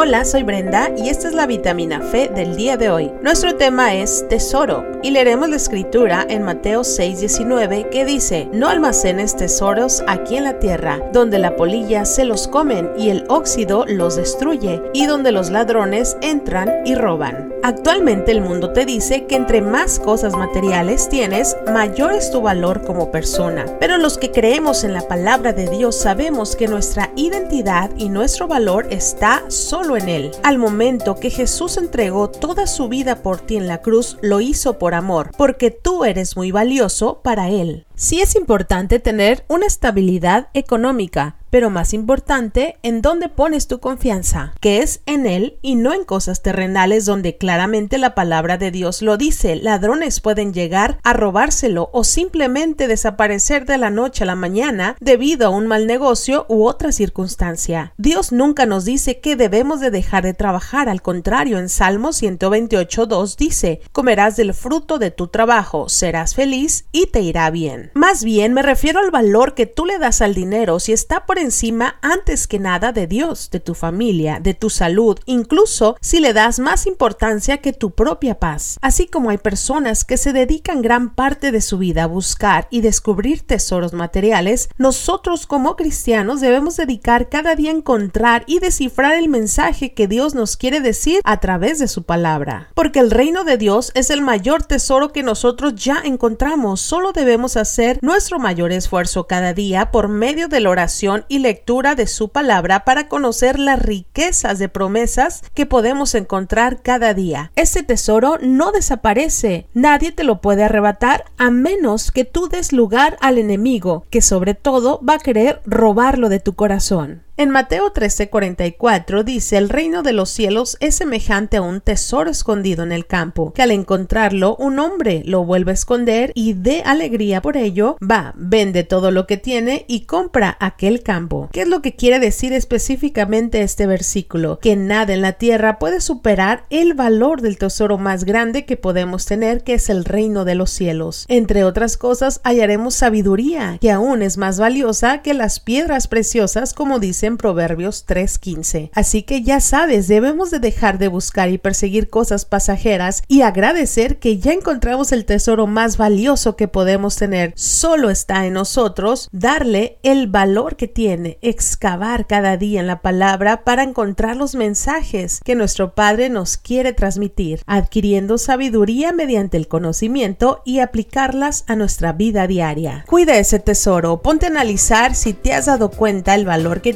Hola, soy Brenda y esta es la vitamina Fe del día de hoy. Nuestro tema es tesoro y leeremos la escritura en Mateo 6:19 que dice, no almacenes tesoros aquí en la tierra, donde la polilla se los comen y el óxido los destruye y donde los ladrones entran y roban. Actualmente el mundo te dice que entre más cosas materiales tienes, mayor es tu valor como persona. Pero los que creemos en la palabra de Dios sabemos que nuestra identidad y nuestro valor está solo en Él. Al momento que Jesús entregó toda su vida por ti en la cruz, lo hizo por amor, porque tú eres muy valioso para Él. Sí es importante tener una estabilidad económica, pero más importante, en dónde pones tu confianza, que es en Él y no en cosas terrenales donde claramente la palabra de Dios lo dice. Ladrones pueden llegar a robárselo o simplemente desaparecer de la noche a la mañana debido a un mal negocio u otra circunstancia. Dios nunca nos dice que debemos de dejar de trabajar, al contrario, en Salmo 128.2 dice, comerás del fruto de tu trabajo, serás feliz y te irá bien. Más bien me refiero al valor que tú le das al dinero si está por encima antes que nada de Dios, de tu familia, de tu salud, incluso si le das más importancia que tu propia paz. Así como hay personas que se dedican gran parte de su vida a buscar y descubrir tesoros materiales, nosotros como cristianos debemos dedicar cada día a encontrar y descifrar el mensaje que Dios nos quiere decir a través de su palabra. Porque el reino de Dios es el mayor tesoro que nosotros ya encontramos, solo debemos hacer nuestro mayor esfuerzo cada día por medio de la oración y lectura de su palabra para conocer las riquezas de promesas que podemos encontrar cada día. Este tesoro no desaparece, nadie te lo puede arrebatar a menos que tú des lugar al enemigo, que sobre todo va a querer robarlo de tu corazón. En Mateo 13:44 dice, el reino de los cielos es semejante a un tesoro escondido en el campo, que al encontrarlo un hombre lo vuelve a esconder y de alegría por ello va, vende todo lo que tiene y compra aquel campo. ¿Qué es lo que quiere decir específicamente este versículo? Que nada en la tierra puede superar el valor del tesoro más grande que podemos tener, que es el reino de los cielos. Entre otras cosas, hallaremos sabiduría, que aún es más valiosa que las piedras preciosas, como dice en Proverbios 3:15. Así que ya sabes, debemos de dejar de buscar y perseguir cosas pasajeras y agradecer que ya encontramos el tesoro más valioso que podemos tener. Solo está en nosotros darle el valor que tiene, excavar cada día en la palabra para encontrar los mensajes que nuestro Padre nos quiere transmitir, adquiriendo sabiduría mediante el conocimiento y aplicarlas a nuestra vida diaria. Cuida ese tesoro, ponte a analizar si te has dado cuenta el valor que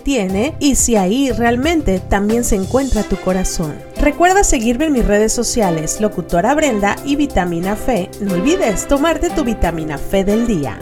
y si ahí realmente también se encuentra tu corazón. Recuerda seguirme en mis redes sociales, Locutora Brenda y Vitamina Fe. No olvides tomarte tu vitamina Fe del día.